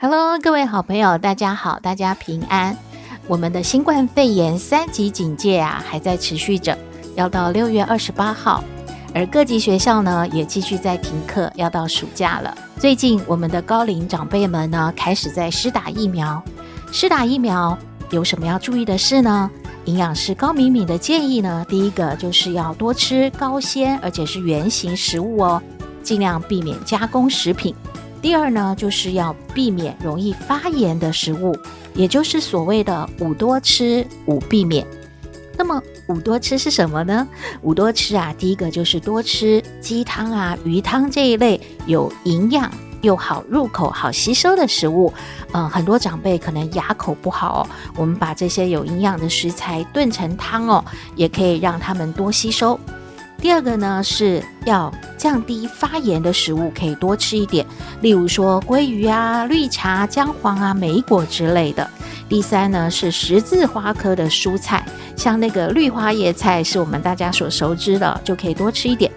Hello，各位好朋友，大家好，大家平安。我们的新冠肺炎三级警戒啊，还在持续着，要到六月二十八号。而各级学校呢，也继续在停课，要到暑假了。最近，我们的高龄长辈们呢，开始在施打疫苗。施打疫苗有什么要注意的事呢？营养师高敏敏的建议呢，第一个就是要多吃高纤，而且是原型食物哦，尽量避免加工食品。第二呢，就是要避免容易发炎的食物，也就是所谓的五多吃五避免。那么五多吃是什么呢？五多吃啊，第一个就是多吃鸡汤啊、鱼汤这一类有营养又好入口、好吸收的食物。嗯、很多长辈可能牙口不好，我们把这些有营养的食材炖成汤哦，也可以让他们多吸收。第二个呢，是要降低发炎的食物，可以多吃一点，例如说鲑鱼啊、绿茶、姜黄啊、莓果之类的。第三呢，是十字花科的蔬菜，像那个绿花叶菜，是我们大家所熟知的，就可以多吃一点。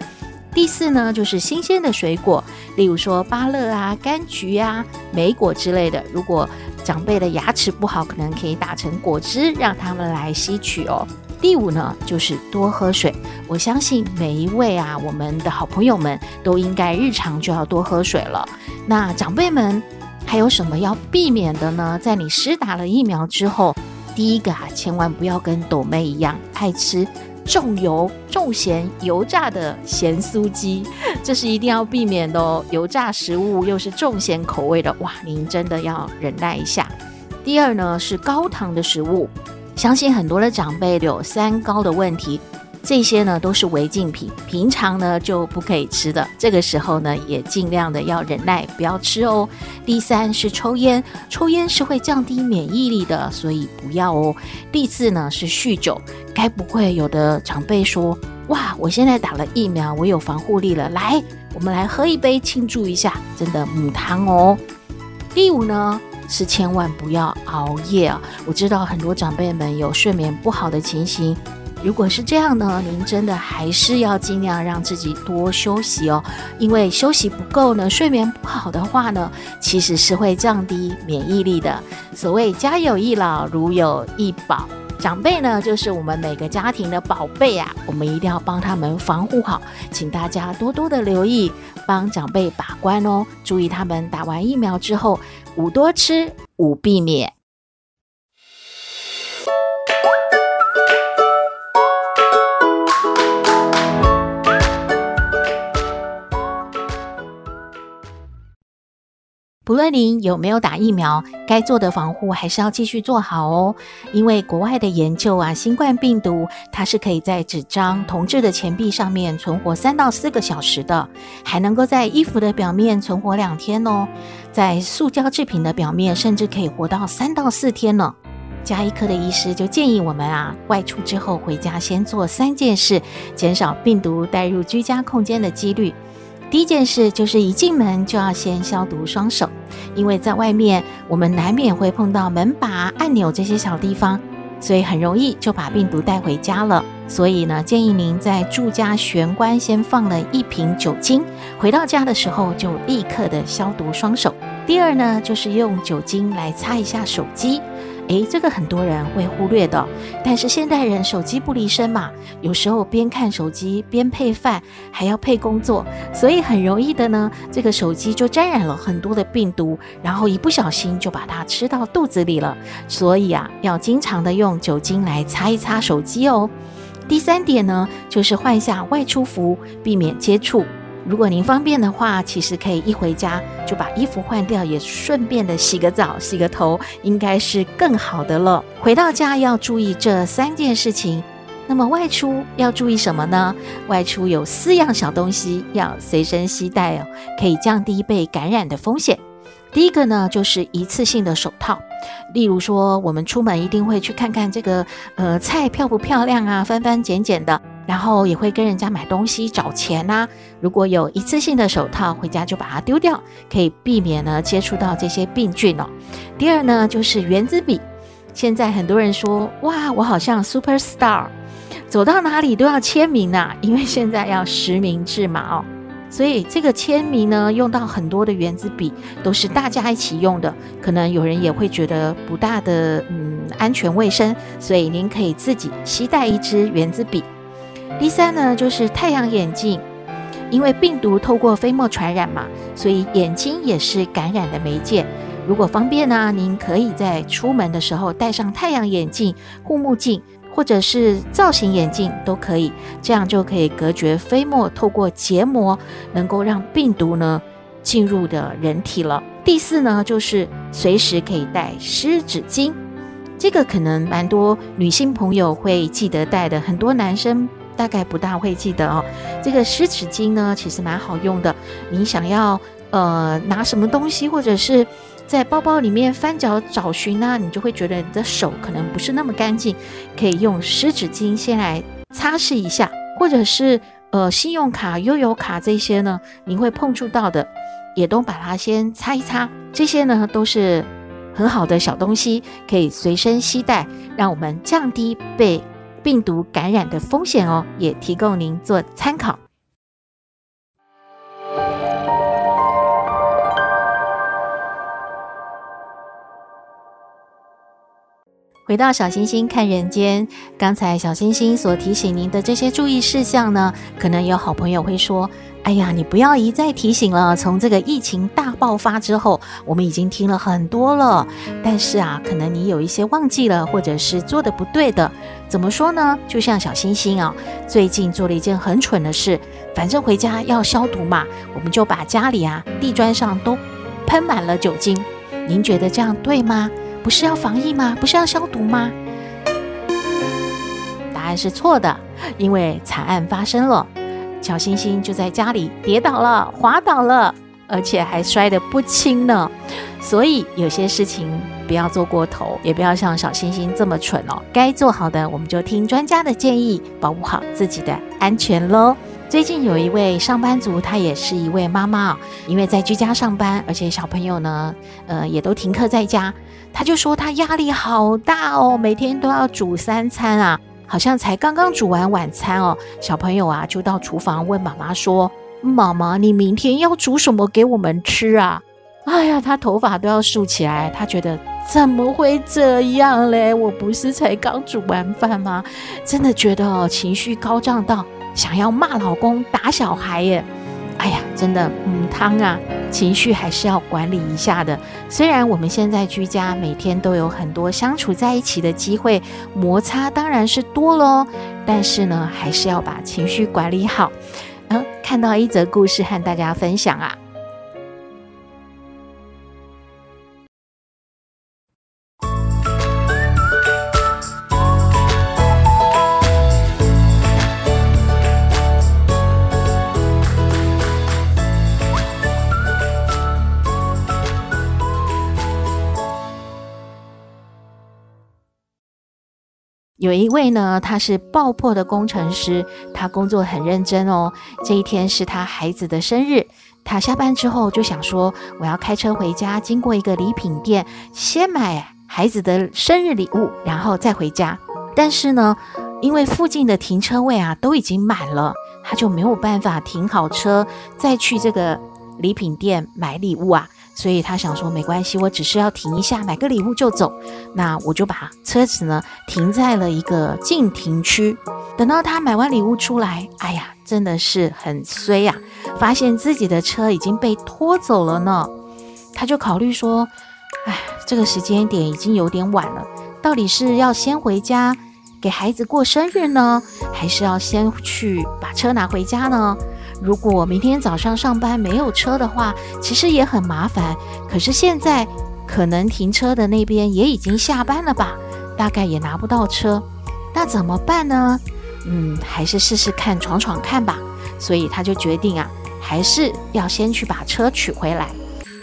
第四呢，就是新鲜的水果，例如说芭乐啊、柑橘啊、莓果之类的。如果长辈的牙齿不好，可能可以打成果汁，让他们来吸取哦。第五呢，就是多喝水。我相信每一位啊，我们的好朋友们都应该日常就要多喝水了。那长辈们还有什么要避免的呢？在你施打了疫苗之后，第一个啊，千万不要跟斗妹一样爱吃重油、重咸、油炸的咸酥鸡，这是一定要避免的哦。油炸食物又是重咸口味的，哇，您真的要忍耐一下。第二呢，是高糖的食物。相信很多的长辈有三高的问题，这些呢都是违禁品，平常呢就不可以吃的。这个时候呢，也尽量的要忍耐，不要吃哦。第三是抽烟，抽烟是会降低免疫力的，所以不要哦。第四呢是酗酒，该不会有的长辈说，哇，我现在打了疫苗，我有防护力了，来，我们来喝一杯庆祝一下，真的母汤哦。第五呢？是千万不要熬夜啊！我知道很多长辈们有睡眠不好的情形，如果是这样呢，您真的还是要尽量让自己多休息哦，因为休息不够呢，睡眠不好的话呢，其实是会降低免疫力的。所谓家有一老，如有一宝。长辈呢，就是我们每个家庭的宝贝啊，我们一定要帮他们防护好，请大家多多的留意，帮长辈把关哦，注意他们打完疫苗之后，五多吃，五避免。不论您有没有打疫苗，该做的防护还是要继续做好哦。因为国外的研究啊，新冠病毒它是可以在纸张、铜制的钱币上面存活三到四个小时的，还能够在衣服的表面存活两天哦。在塑胶制品的表面，甚至可以活到三到四天呢。家医科的医师就建议我们啊，外出之后回家先做三件事，减少病毒带入居家空间的几率。第一件事就是一进门就要先消毒双手，因为在外面我们难免会碰到门把、按钮这些小地方，所以很容易就把病毒带回家了。所以呢，建议您在住家玄关先放了一瓶酒精，回到家的时候就立刻的消毒双手。第二呢，就是用酒精来擦一下手机。诶，这个很多人会忽略的，但是现代人手机不离身嘛，有时候边看手机边配饭，还要配工作，所以很容易的呢，这个手机就沾染了很多的病毒，然后一不小心就把它吃到肚子里了。所以啊，要经常的用酒精来擦一擦手机哦。第三点呢，就是换下外出服，避免接触。如果您方便的话，其实可以一回家就把衣服换掉，也顺便的洗个澡、洗个头，应该是更好的了。回到家要注意这三件事情。那么外出要注意什么呢？外出有四样小东西要随身携带哦，可以降低被感染的风险。第一个呢，就是一次性的手套，例如说，我们出门一定会去看看这个呃菜漂不漂亮啊，翻翻捡捡的，然后也会跟人家买东西找钱呐、如果有一次性的手套，回家就把它丢掉，可以避免呢接触到这些病菌哦。第二呢，就是原子笔。现在很多人说，哇，我好像 super star，走到哪里都要签名啊，因为现在要实名制嘛哦。所以这个签名呢，用到很多的原子笔，都是大家一起用的。可能有人也会觉得不大的嗯安全卫生，所以您可以自己携带一支原子笔。第三呢，就是太阳眼镜，因为病毒透过飞沫传染嘛，所以眼睛也是感染的媒介。如果方便呢，您可以在出门的时候戴上太阳眼镜、护目镜。或者是造型眼镜都可以，这样就可以隔绝飞沫透过结膜，能够让病毒呢进入的人体了。第四呢，就是随时可以带湿纸巾，这个可能蛮多女性朋友会记得带的，很多男生大概不大会记得哦。这个湿纸巾呢，其实蛮好用的，你想要呃拿什么东西，或者是。在包包里面翻找找寻呢，你就会觉得你的手可能不是那么干净，可以用湿纸巾先来擦拭一下，或者是呃信用卡、悠游卡这些呢，您会碰触到的，也都把它先擦一擦。这些呢都是很好的小东西，可以随身携带，让我们降低被病毒感染的风险哦，也提供您做参考。回到小星星看人间，刚才小星星所提醒您的这些注意事项呢，可能有好朋友会说：“哎呀，你不要一再提醒了。从这个疫情大爆发之后，我们已经听了很多了，但是啊，可能你有一些忘记了，或者是做的不对的。怎么说呢？就像小星星啊，最近做了一件很蠢的事，反正回家要消毒嘛，我们就把家里啊地砖上都喷满了酒精。您觉得这样对吗？”不是要防疫吗？不是要消毒吗？答案是错的，因为惨案发生了，小星星就在家里跌倒了，滑倒了，而且还摔得不轻呢。所以有些事情不要做过头，也不要像小星星这么蠢哦。该做好的，我们就听专家的建议，保护好自己的安全喽。最近有一位上班族，她也是一位妈妈，因为在居家上班，而且小朋友呢，呃，也都停课在家，她就说她压力好大哦，每天都要煮三餐啊，好像才刚刚煮完晚餐哦，小朋友啊就到厨房问妈妈说：“妈妈，你明天要煮什么给我们吃啊？”哎呀，她头发都要竖起来，她觉得怎么会这样嘞？我不是才刚煮完饭吗？真的觉得哦，情绪高涨到。想要骂老公、打小孩耶！哎呀，真的，嗯，汤啊，情绪还是要管理一下的。虽然我们现在居家，每天都有很多相处在一起的机会，摩擦当然是多喽，但是呢，还是要把情绪管理好。嗯，看到一则故事和大家分享啊。有一位呢，他是爆破的工程师，他工作很认真哦。这一天是他孩子的生日，他下班之后就想说，我要开车回家，经过一个礼品店，先买孩子的生日礼物，然后再回家。但是呢，因为附近的停车位啊都已经满了，他就没有办法停好车，再去这个礼品店买礼物啊。所以他想说，没关系，我只是要停一下，买个礼物就走。那我就把车子呢停在了一个禁停区。等到他买完礼物出来，哎呀，真的是很衰呀，发现自己的车已经被拖走了呢。他就考虑说，哎，这个时间点已经有点晚了，到底是要先回家给孩子过生日呢，还是要先去把车拿回家呢？如果明天早上上班没有车的话，其实也很麻烦。可是现在可能停车的那边也已经下班了吧，大概也拿不到车，那怎么办呢？嗯，还是试试看，闯闯看吧。所以他就决定啊，还是要先去把车取回来。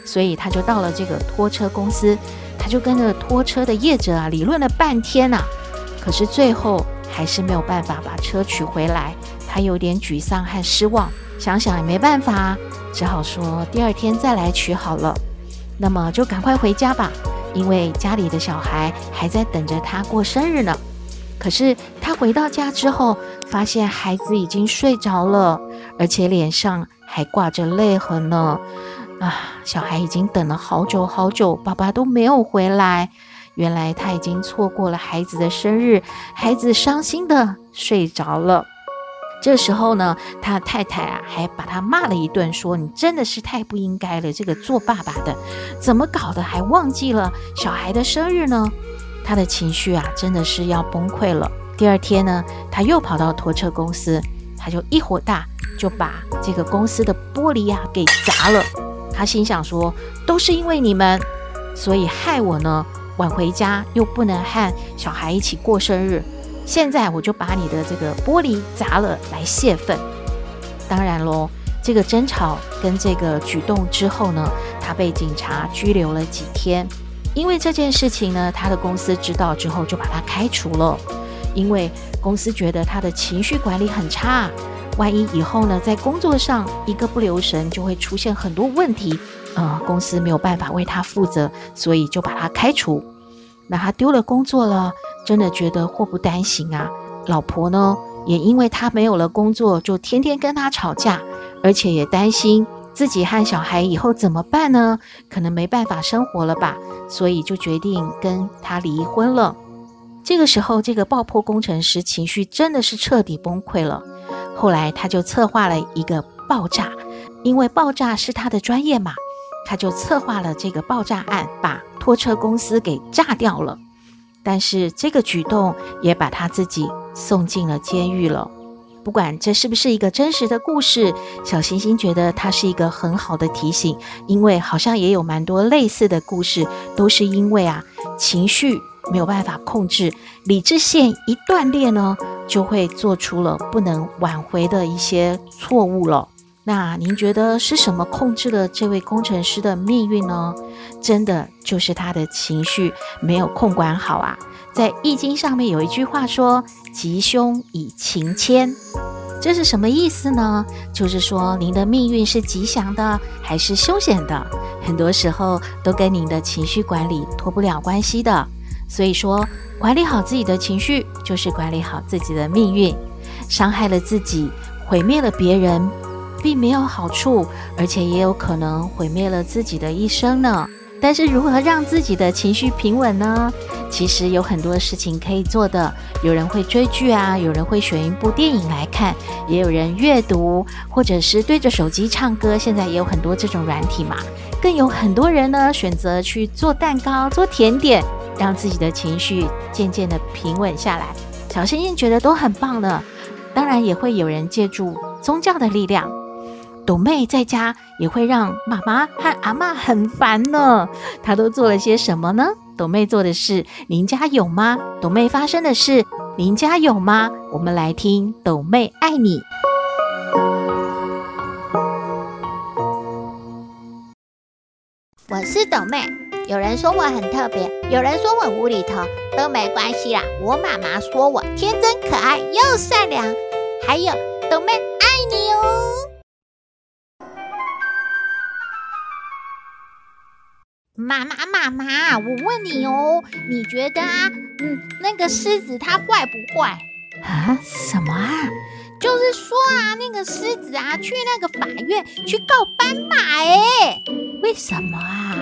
所以他就到了这个拖车公司，他就跟着拖车的业者啊理论了半天啊，可是最后还是没有办法把车取回来。他有点沮丧和失望，想想也没办法，只好说第二天再来取好了。那么就赶快回家吧，因为家里的小孩还在等着他过生日呢。可是他回到家之后，发现孩子已经睡着了，而且脸上还挂着泪痕呢。啊，小孩已经等了好久好久，爸爸都没有回来。原来他已经错过了孩子的生日，孩子伤心的睡着了。这时候呢，他太太啊还把他骂了一顿，说：“你真的是太不应该了，这个做爸爸的怎么搞的，还忘记了小孩的生日呢？”他的情绪啊真的是要崩溃了。第二天呢，他又跑到拖车公司，他就一火大，就把这个公司的玻璃呀给砸了。他心想说：“都是因为你们，所以害我呢晚回家，又不能和小孩一起过生日。”现在我就把你的这个玻璃砸了来泄愤。当然喽，这个争吵跟这个举动之后呢，他被警察拘留了几天。因为这件事情呢，他的公司知道之后就把他开除了。因为公司觉得他的情绪管理很差，万一以后呢在工作上一个不留神，就会出现很多问题。呃，公司没有办法为他负责，所以就把他开除。那他丢了工作了。真的觉得祸不单行啊！老婆呢，也因为他没有了工作，就天天跟他吵架，而且也担心自己和小孩以后怎么办呢？可能没办法生活了吧，所以就决定跟他离婚了。这个时候，这个爆破工程师情绪真的是彻底崩溃了。后来，他就策划了一个爆炸，因为爆炸是他的专业嘛，他就策划了这个爆炸案，把拖车公司给炸掉了。但是这个举动也把他自己送进了监狱了。不管这是不是一个真实的故事，小星星觉得它是一个很好的提醒，因为好像也有蛮多类似的故事，都是因为啊情绪没有办法控制，理智线一断裂呢，就会做出了不能挽回的一些错误了。那您觉得是什么控制了这位工程师的命运呢？真的就是他的情绪没有控管好啊！在《易经》上面有一句话说：“吉凶以情牵”，这是什么意思呢？就是说您的命运是吉祥的还是凶险的，很多时候都跟您的情绪管理脱不了关系的。所以说，管理好自己的情绪，就是管理好自己的命运。伤害了自己，毁灭了别人。并没有好处，而且也有可能毁灭了自己的一生呢。但是如何让自己的情绪平稳呢？其实有很多事情可以做的。有人会追剧啊，有人会选一部电影来看，也有人阅读，或者是对着手机唱歌。现在也有很多这种软体嘛。更有很多人呢，选择去做蛋糕、做甜点，让自己的情绪渐渐的平稳下来。小星星觉得都很棒的。当然也会有人借助宗教的力量。斗妹在家也会让妈妈和阿嬷很烦呢。她都做了些什么呢？斗妹做的事，您家有吗？斗妹发生的事，您家有吗？我们来听斗妹爱你。我是斗妹，有人说我很特别，有人说我无厘头，都没关系啦。我妈妈说我天真可爱又善良，还有斗妹爱你哦。妈妈，妈妈，我问你哦，你觉得啊，嗯，那个狮子它坏不坏？啊？什么啊？就是说啊，那个狮子啊，去那个法院去告斑马，哎，为什么啊？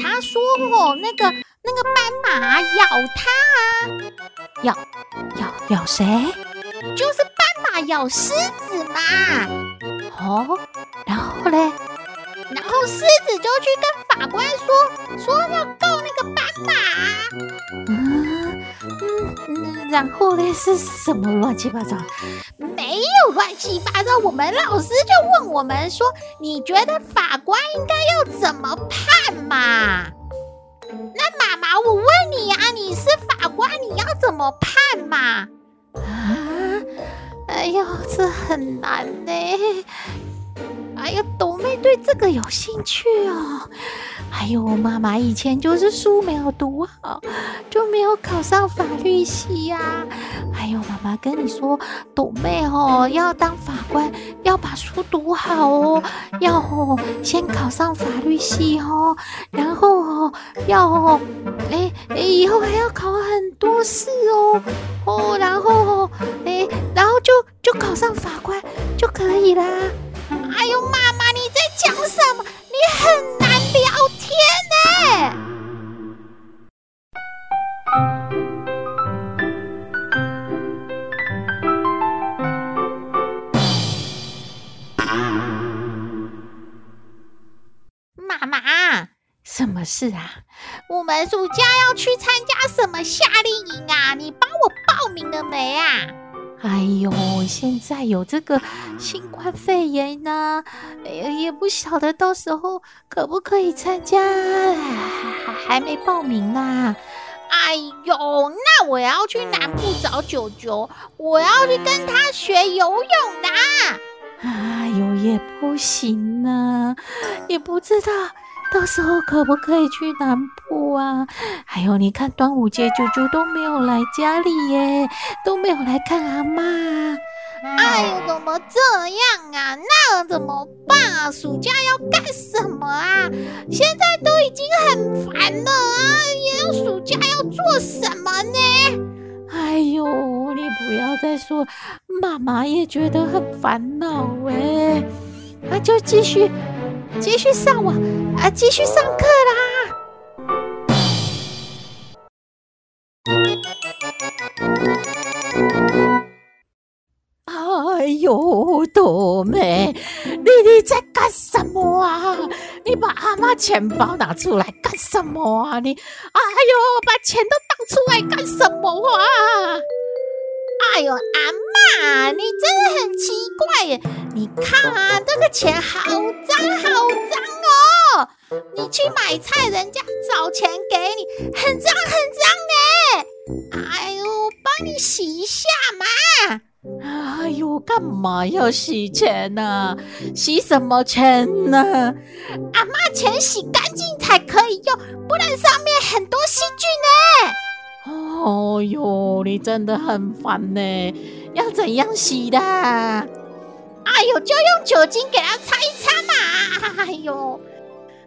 他说哦，那个那个斑马咬他啊，咬咬咬谁？就是斑马咬狮子嘛。哦，然后嘞？然后狮子就去跟法官说，说要告那个斑马。嗯，然后呢，是什么乱七八糟？没有乱七八糟。我们老师就问我们说，你觉得法官应该要怎么判嘛？那妈妈，我问你啊，你是法官，你要怎么判嘛？啊，哎呦，这很难呢。哎呀，斗妹对这个有兴趣哦。还有，妈妈以前就是书没有读好，就没有考上法律系呀、啊。还有，妈妈跟你说，斗妹哦，要当法官，要把书读好哦，要先考上法律系哦，然后哦要哦，哎哎，以后还要考很多试哦哦，然后哦哎，然后就就考上法官就可以啦。哎呦，妈妈你在讲什么？你很难聊天呢。妈妈，什么事啊？我们暑假要去参加什么夏令营啊？你帮我报名了没啊？哎呦，现在有这个新冠肺炎呢，哎呀，也不晓得到时候可不可以参加，还还没报名呢。哎呦，那我要去南部找九九，我要去跟他学游泳呢。哎呦，也不行呢，也不知道。到时候可不可以去南部啊？还有，你看端午节，舅舅都没有来家里耶，都没有来看阿妈。哎呦，怎么这样啊？那怎么办啊？暑假要干什么啊？现在都已经很烦了啊！也要暑假要做什么呢？哎呦，你不要再说，妈妈也觉得很烦恼哎。那就继续。继续上网啊！继续上课啦！哎呦，斗妹，你你在干什么啊？你把阿妈钱包拿出来干什么啊？你，哎呦，把钱都倒出来干什么啊？哎呦，阿妈，你你看啊，这个钱好脏好脏哦！你去买菜，人家找钱给你，很脏很脏呢。哎呦，帮你洗一下嘛！哎呦，干嘛要洗钱呢、啊？洗什么钱呢？阿妈，钱洗干净才可以用，不然上面很多细菌呢。哦哟，你真的很烦呢！要怎样洗的？哎呦，就用酒精给它擦一擦嘛！哎呦，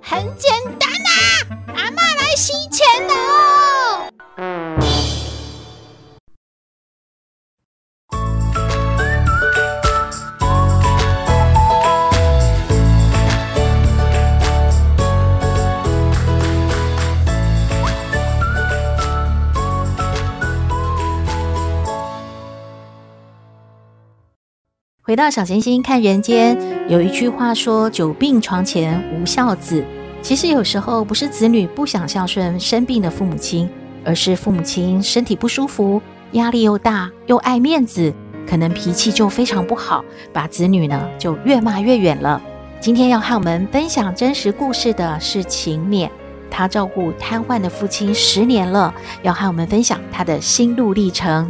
很简单呐！阿妈来洗钱喽！回到小星星看人间，有一句话说：“久病床前无孝子。”其实有时候不是子女不想孝顺生病的父母亲，而是父母亲身体不舒服，压力又大，又爱面子，可能脾气就非常不好，把子女呢就越骂越远了。今天要和我们分享真实故事的是勤勉，他照顾瘫痪的父亲十年了，要和我们分享他的心路历程。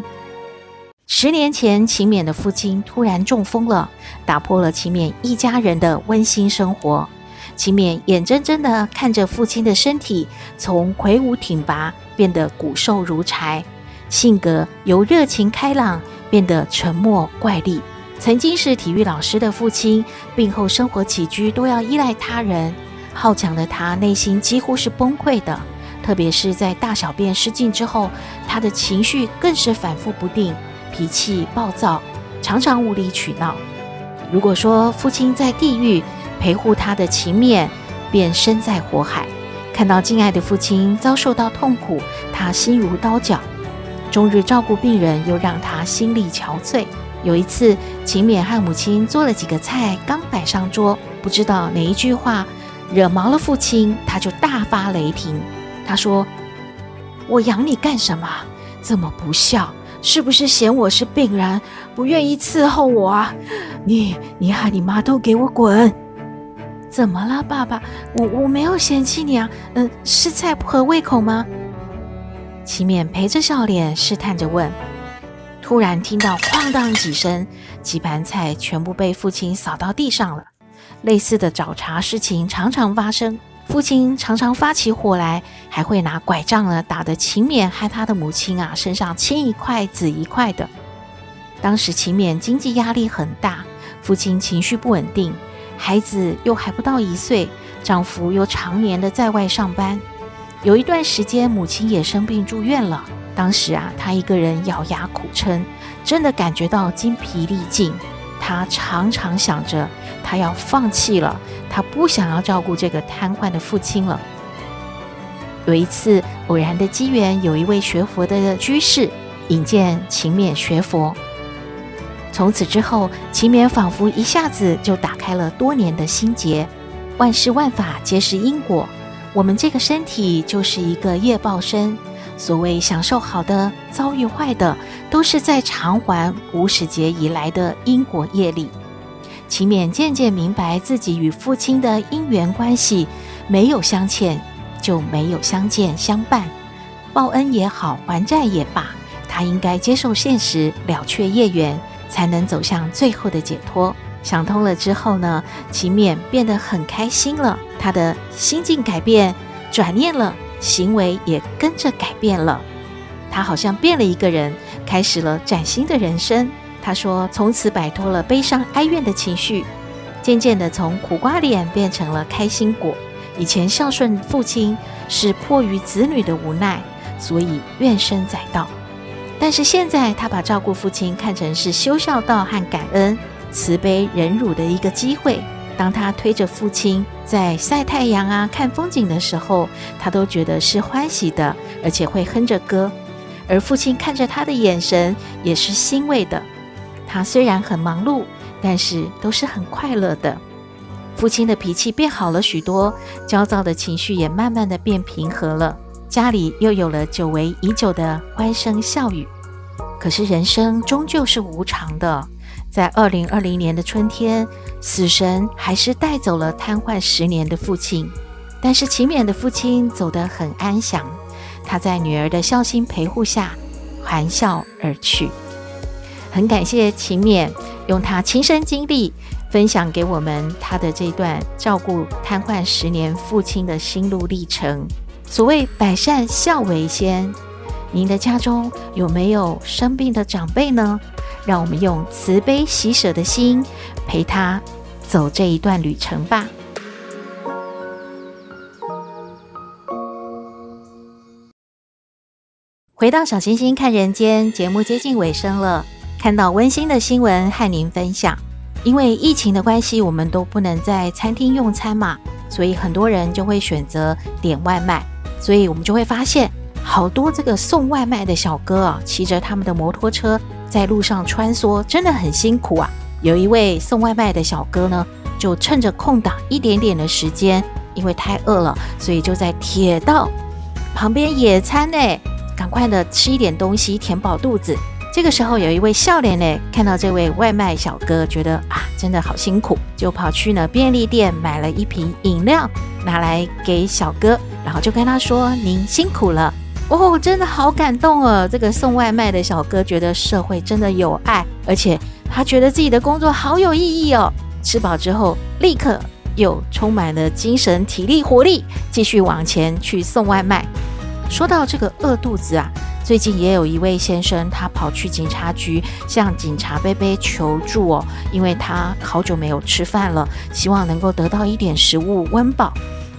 十年前，勤勉的父亲突然中风了，打破了勤勉一家人的温馨生活。勤勉眼睁睁地看着父亲的身体从魁梧挺拔变得骨瘦如柴，性格由热情开朗变得沉默怪戾。曾经是体育老师的父亲，病后生活起居都要依赖他人，好强的他内心几乎是崩溃的。特别是在大小便失禁之后，他的情绪更是反复不定。脾气暴躁，常常无理取闹。如果说父亲在地狱陪护他的勤勉，便身在火海，看到敬爱的父亲遭受到痛苦，他心如刀绞。终日照顾病人，又让他心力憔悴。有一次，勤勉和母亲做了几个菜，刚摆上桌，不知道哪一句话惹毛了父亲，他就大发雷霆。他说：“我养你干什么？这么不孝！”是不是嫌我是病人，不愿意伺候我啊？你你和你妈都给我滚！怎么了，爸爸？我我没有嫌弃你啊。嗯，是菜不合胃口吗？齐勉陪着笑脸试探着问。突然听到哐当几声，几盘菜全部被父亲扫到地上了。类似的找茬事情常常发生。父亲常常发起火来，还会拿拐杖呢打得勤勉和他的母亲啊身上青一块紫一块的。当时勤勉经济压力很大，父亲情绪不稳定，孩子又还不到一岁，丈夫又常年的在外上班。有一段时间，母亲也生病住院了。当时啊，他一个人咬牙苦撑，真的感觉到精疲力尽。他常常想着，他要放弃了，他不想要照顾这个瘫痪的父亲了。有一次偶然的机缘，有一位学佛的居士引荐勤勉学佛。从此之后，勤勉仿佛一下子就打开了多年的心结。万事万法皆是因果，我们这个身体就是一个业报身。所谓享受好的，遭遇坏的，都是在偿还无始劫以来的因果业力。勤勉渐渐明白自己与父亲的因缘关系，没有相欠，就没有相见相伴。报恩也好，还债也罢，他应该接受现实，了却业缘。才能走向最后的解脱。想通了之后呢，勤勉变得很开心了，他的心境改变，转念了，行为也跟着改变了。他好像变了一个人，开始了崭新的人生。他说，从此摆脱了悲伤哀怨的情绪，渐渐的从苦瓜脸变成了开心果。以前孝顺父亲是迫于子女的无奈，所以怨声载道。但是现在，他把照顾父亲看成是修孝道和感恩、慈悲忍辱的一个机会。当他推着父亲在晒太阳啊、看风景的时候，他都觉得是欢喜的，而且会哼着歌。而父亲看着他的眼神也是欣慰的。他虽然很忙碌，但是都是很快乐的。父亲的脾气变好了许多，焦躁的情绪也慢慢的变平和了。家里又有了久违已久的欢声笑语，可是人生终究是无常的。在二零二零年的春天，死神还是带走了瘫痪十年的父亲，但是勤勉的父亲走得很安详。他在女儿的孝心陪护下，含笑而去。很感谢勤勉用他亲身经历分享给我们他的这段照顾瘫痪十年父亲的心路历程。所谓百善孝为先，您的家中有没有生病的长辈呢？让我们用慈悲喜舍的心陪他走这一段旅程吧。回到小星星看人间节目接近尾声了，看到温馨的新闻和您分享。因为疫情的关系，我们都不能在餐厅用餐嘛，所以很多人就会选择点外卖。所以我们就会发现，好多这个送外卖的小哥啊，骑着他们的摩托车在路上穿梭，真的很辛苦啊。有一位送外卖的小哥呢，就趁着空档一点点的时间，因为太饿了，所以就在铁道旁边野餐呢，赶快的吃一点东西，填饱肚子。这个时候，有一位笑脸呢，看到这位外卖小哥，觉得啊，真的好辛苦，就跑去呢便利店买了一瓶饮料，拿来给小哥，然后就跟他说：“您辛苦了哦，真的好感动哦。”这个送外卖的小哥觉得社会真的有爱，而且他觉得自己的工作好有意义哦。吃饱之后，立刻又充满了精神、体力、活力，继续往前去送外卖。说到这个饿肚子啊。最近也有一位先生，他跑去警察局向警察伯伯求助哦，因为他好久没有吃饭了，希望能够得到一点食物温饱。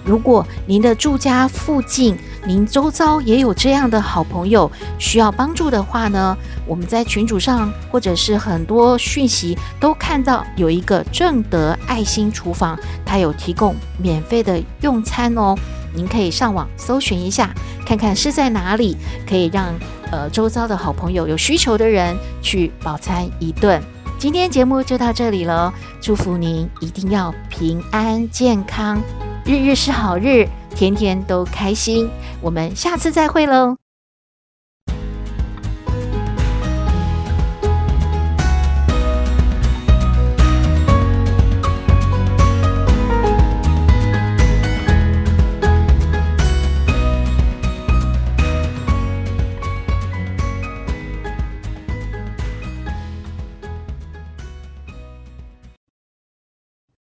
如果您的住家附近，您周遭也有这样的好朋友需要帮助的话呢，我们在群组上或者是很多讯息都看到有一个正德爱心厨房，它有提供免费的用餐哦。您可以上网搜寻一下，看看是在哪里，可以让呃周遭的好朋友有需求的人去饱餐一顿。今天节目就到这里了，祝福您一定要平安健康，日日是好日，天天都开心。我们下次再会喽。